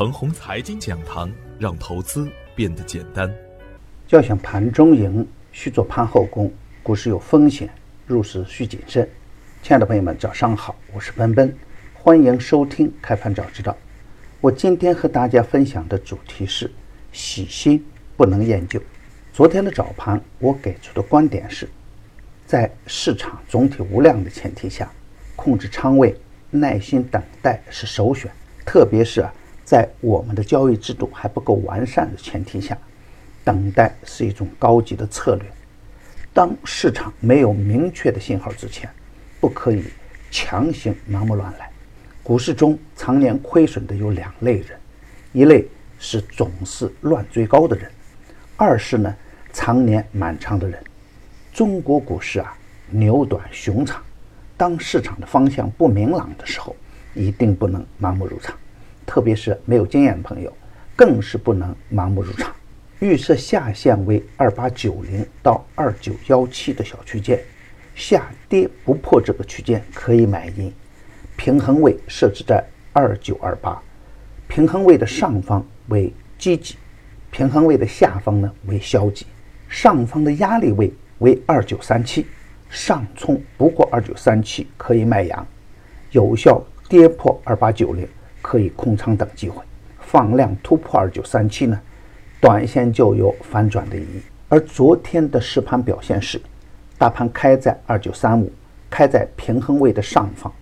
程红财经讲堂，让投资变得简单。要想盘中赢，需做盘后功。股市有风险，入市需谨慎。亲爱的朋友们，早上好，我是奔奔，欢迎收听开盘早知道。我今天和大家分享的主题是：喜新不能厌旧。昨天的早盘，我给出的观点是，在市场总体无量的前提下，控制仓位。耐心等待是首选，特别是啊，在我们的交易制度还不够完善的前提下，等待是一种高级的策略。当市场没有明确的信号之前，不可以强行盲目乱来。股市中常年亏损的有两类人，一类是总是乱追高的人，二是呢常年满仓的人。中国股市啊，牛短熊长。当市场的方向不明朗的时候，一定不能盲目入场，特别是没有经验的朋友，更是不能盲目入场。预设下限为二八九零到二九幺七的小区间，下跌不破这个区间可以买进。平衡位设置在二九二八，平衡位的上方为积极，平衡位的下方呢为消极，上方的压力位为二九三七。上冲不过二九三七可以卖阳，有效跌破二八九零可以空仓等机会，放量突破二九三七呢，短线就有反转的意义。而昨天的实盘表现是，大盘开在二九三五，开在平衡位的上方，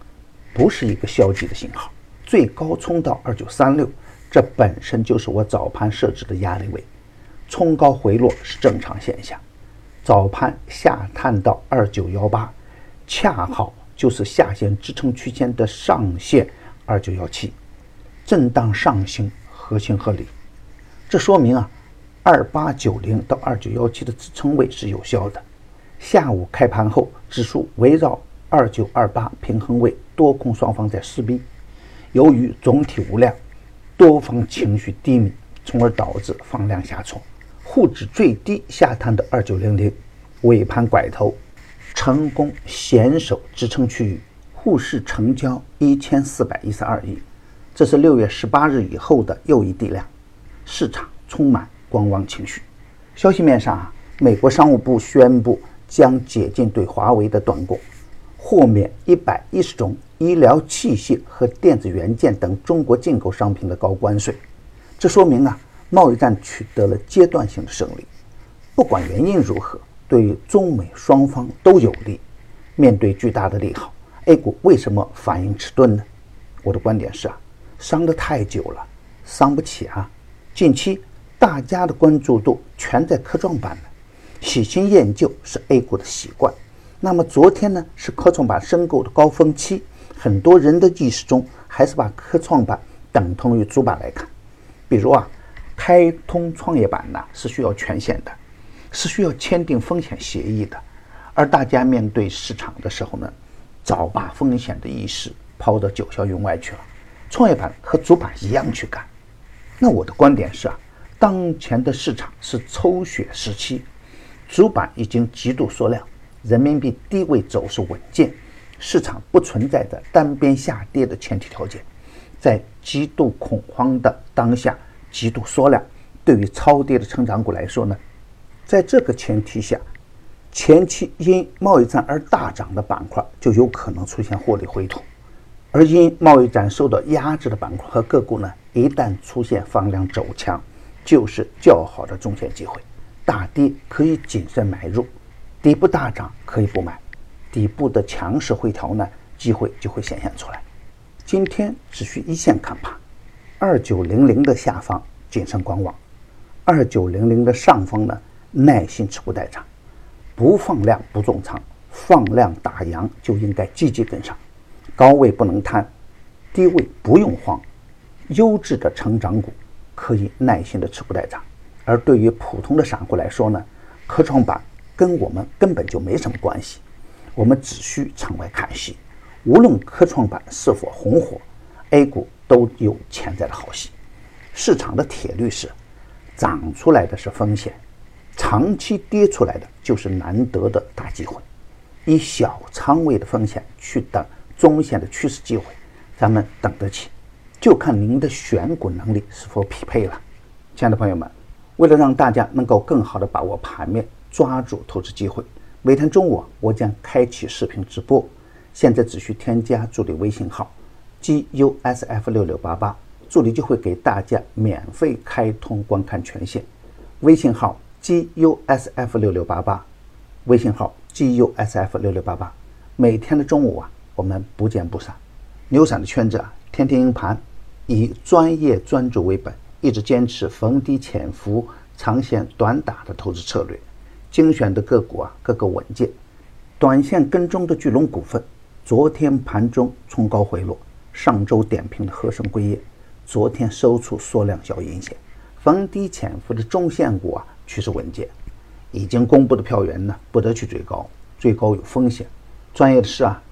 不是一个消极的信号。最高冲到二九三六，这本身就是我早盘设置的压力位，冲高回落是正常现象。早盘下探到二九幺八，恰好就是下限支撑区间的上限二九幺七，震荡上行合情合理。这说明啊，二八九零到二九幺七的支撑位是有效的。下午开盘后，指数围绕二九二八平衡位，多空双方在撕逼。由于总体无量，多方情绪低迷，从而导致放量下挫。沪指最低下探的二九零零，尾盘拐头，成功险守支撑区域。沪市成交一千四百一十二亿，这是六月十八日以后的又一地量，市场充满观望情绪。消息面上啊，美国商务部宣布将解禁对华为的断供，豁免一百一十种医疗器械和电子元件等中国进口商品的高关税。这说明啊。贸易战取得了阶段性的胜利，不管原因如何，对于中美双方都有利。面对巨大的利好，A 股为什么反应迟钝呢？我的观点是啊，伤得太久了，伤不起啊。近期大家的关注度全在科创板呢，喜新厌旧是 A 股的习惯。那么昨天呢，是科创板申购的高峰期，很多人的意识中还是把科创板等同于主板来看，比如啊。开通创业板呢是需要权限的，是需要签订风险协议的，而大家面对市场的时候呢，早把风险的意识抛到九霄云外去了。创业板和主板一样去干。那我的观点是啊，当前的市场是抽血时期，主板已经极度缩量，人民币低位走势稳健，市场不存在着单边下跌的前提条件，在极度恐慌的当下。极度缩量，对于超跌的成长股来说呢，在这个前提下，前期因贸易战而大涨的板块就有可能出现获利回吐，而因贸易战受到压制的板块和个股呢，一旦出现放量走强，就是较好的中线机会。大跌可以谨慎买入，底部大涨可以不买，底部的强势回调呢，机会就会显现出来。今天只需一线看盘。二九零零的下方谨慎观望，二九零零的上方呢耐心持股待涨，不放量不重仓，放量打阳就应该积极跟上，高位不能贪，低位不用慌，优质的成长股可以耐心的持股待涨，而对于普通的散户来说呢，科创板跟我们根本就没什么关系，我们只需场外看戏，无论科创板是否红火，A 股。都有潜在的好戏。市场的铁律是：涨出来的是风险，长期跌出来的就是难得的大机会。以小仓位的风险去等中线的趋势机会，咱们等得起。就看您的选股能力是否匹配了。亲爱的朋友们，为了让大家能够更好的把握盘面，抓住投资机会，每天中午我将开启视频直播。现在只需添加助理微信号 gusf 六六八八，助理就会给大家免费开通观看权限。微信号 gusf 六六八八，微信号 gusf 六六八八。每天的中午啊，我们不见不散。牛散的圈子啊，天天赢盘，以专业专注为本，一直坚持逢低潜伏、长线短打的投资策略。精选的个股啊，个个稳健。短线跟踪的巨龙股份。昨天盘中冲高回落，上周点评的和盛硅业，昨天收出缩量小阴线，逢低潜伏的中线股啊趋势稳健，已经公布的票源呢不得去追高，追高有风险，专业的事啊